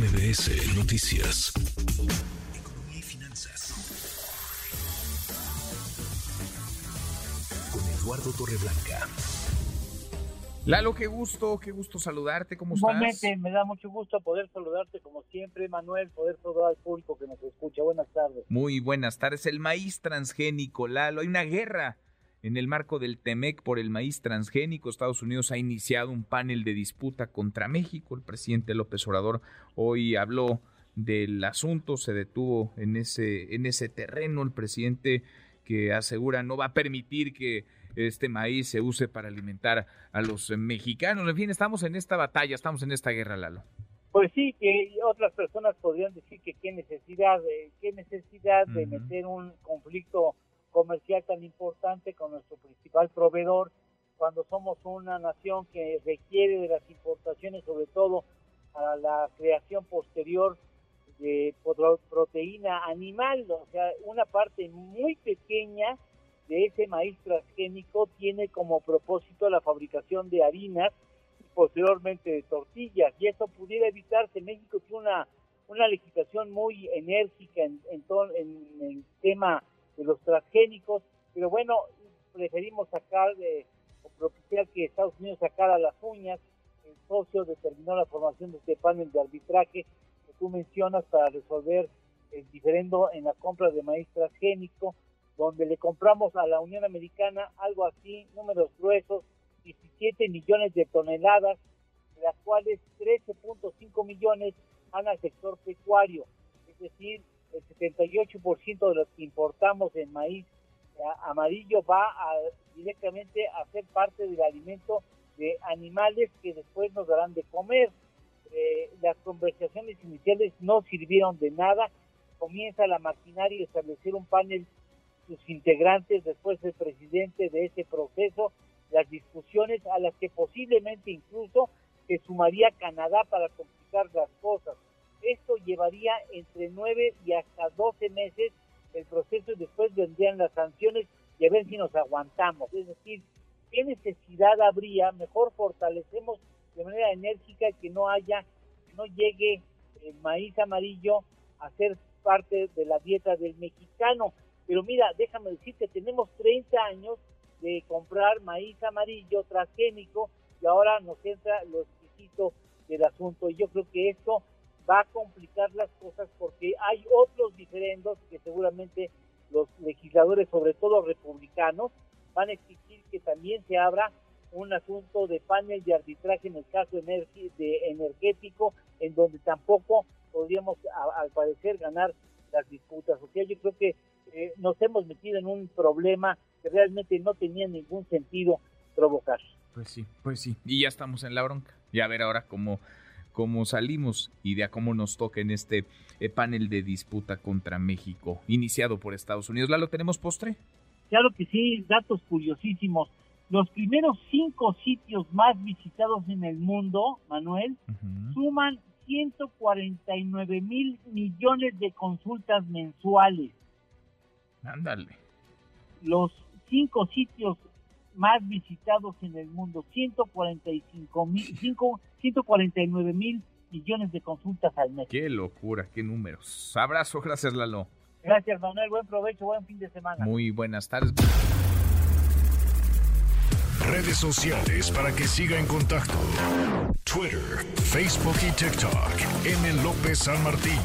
MBS Noticias. Economía y finanzas. Con Eduardo Torreblanca. Lalo, qué gusto, qué gusto saludarte, ¿cómo estás? Igualmente, me da mucho gusto poder saludarte como siempre, Manuel, poder saludar al público que nos escucha. Buenas tardes. Muy buenas tardes. El maíz transgénico, Lalo, hay una guerra en el marco del TEMEC por el maíz transgénico, Estados Unidos ha iniciado un panel de disputa contra México. El presidente López Obrador hoy habló del asunto, se detuvo en ese, en ese terreno. El presidente que asegura no va a permitir que este maíz se use para alimentar a los mexicanos. En fin, estamos en esta batalla, estamos en esta guerra, Lalo. Pues sí, que otras personas podrían decir que qué necesidad, qué necesidad de meter un conflicto comercial tan importante con nuestro principal proveedor, cuando somos una nación que requiere de las importaciones, sobre todo para la creación posterior de proteína animal, o sea, una parte muy pequeña de ese maíz transgénico tiene como propósito la fabricación de harinas y posteriormente de tortillas, y eso pudiera evitarse. México tiene una, una legislación muy enérgica en, en, en el tema de los transgénicos, pero bueno, preferimos sacar, de, o propiciar que Estados Unidos sacara las uñas, el socio determinó la formación de este panel de arbitraje que tú mencionas para resolver el diferendo en la compra de maíz transgénico, donde le compramos a la Unión Americana algo así, números gruesos, 17 millones de toneladas, de las cuales 13.5 millones van al sector pecuario, es decir, el 78% de los que importamos en maíz amarillo va directamente a ser parte del alimento de animales que después nos darán de comer. Eh, las conversaciones iniciales no sirvieron de nada. Comienza la maquinaria de establecer un panel, sus integrantes, después el presidente de ese proceso, las discusiones a las que posiblemente incluso se sumaría Canadá para complicar las llevaría entre 9 y hasta 12 meses el proceso y después vendrían las sanciones y a ver si nos aguantamos. Es decir, ¿qué necesidad habría? Mejor fortalecemos de manera enérgica que no haya, que no llegue el maíz amarillo a ser parte de la dieta del mexicano. Pero mira, déjame decir que tenemos 30 años de comprar maíz amarillo transgénico y ahora nos entra lo exquisito del asunto. Y yo creo que esto va a complicar las cosas porque hay otros diferendos que seguramente los legisladores, sobre todo republicanos, van a exigir que también se abra un asunto de panel de arbitraje en el caso de energético, en donde tampoco podríamos, al parecer, ganar las disputas. O sea, yo creo que eh, nos hemos metido en un problema que realmente no tenía ningún sentido provocar. Pues sí, pues sí. Y ya estamos en la bronca. Y a ver ahora cómo cómo salimos y de a cómo nos toca en este eh, panel de disputa contra México, iniciado por Estados Unidos. ¿La tenemos postre? Claro que sí, datos curiosísimos. Los primeros cinco sitios más visitados en el mundo, Manuel, suman 149 mil millones de consultas mensuales. Ándale. Los cinco sitios más visitados en el mundo, 145 mil, 149 mil millones de consultas al mes. Qué locura, qué números. Abrazo, gracias Lalo. Gracias Manuel, buen provecho, buen fin de semana. Muy buenas tardes. Redes sociales para que siga en contacto: Twitter, Facebook y TikTok. M. López San Martín.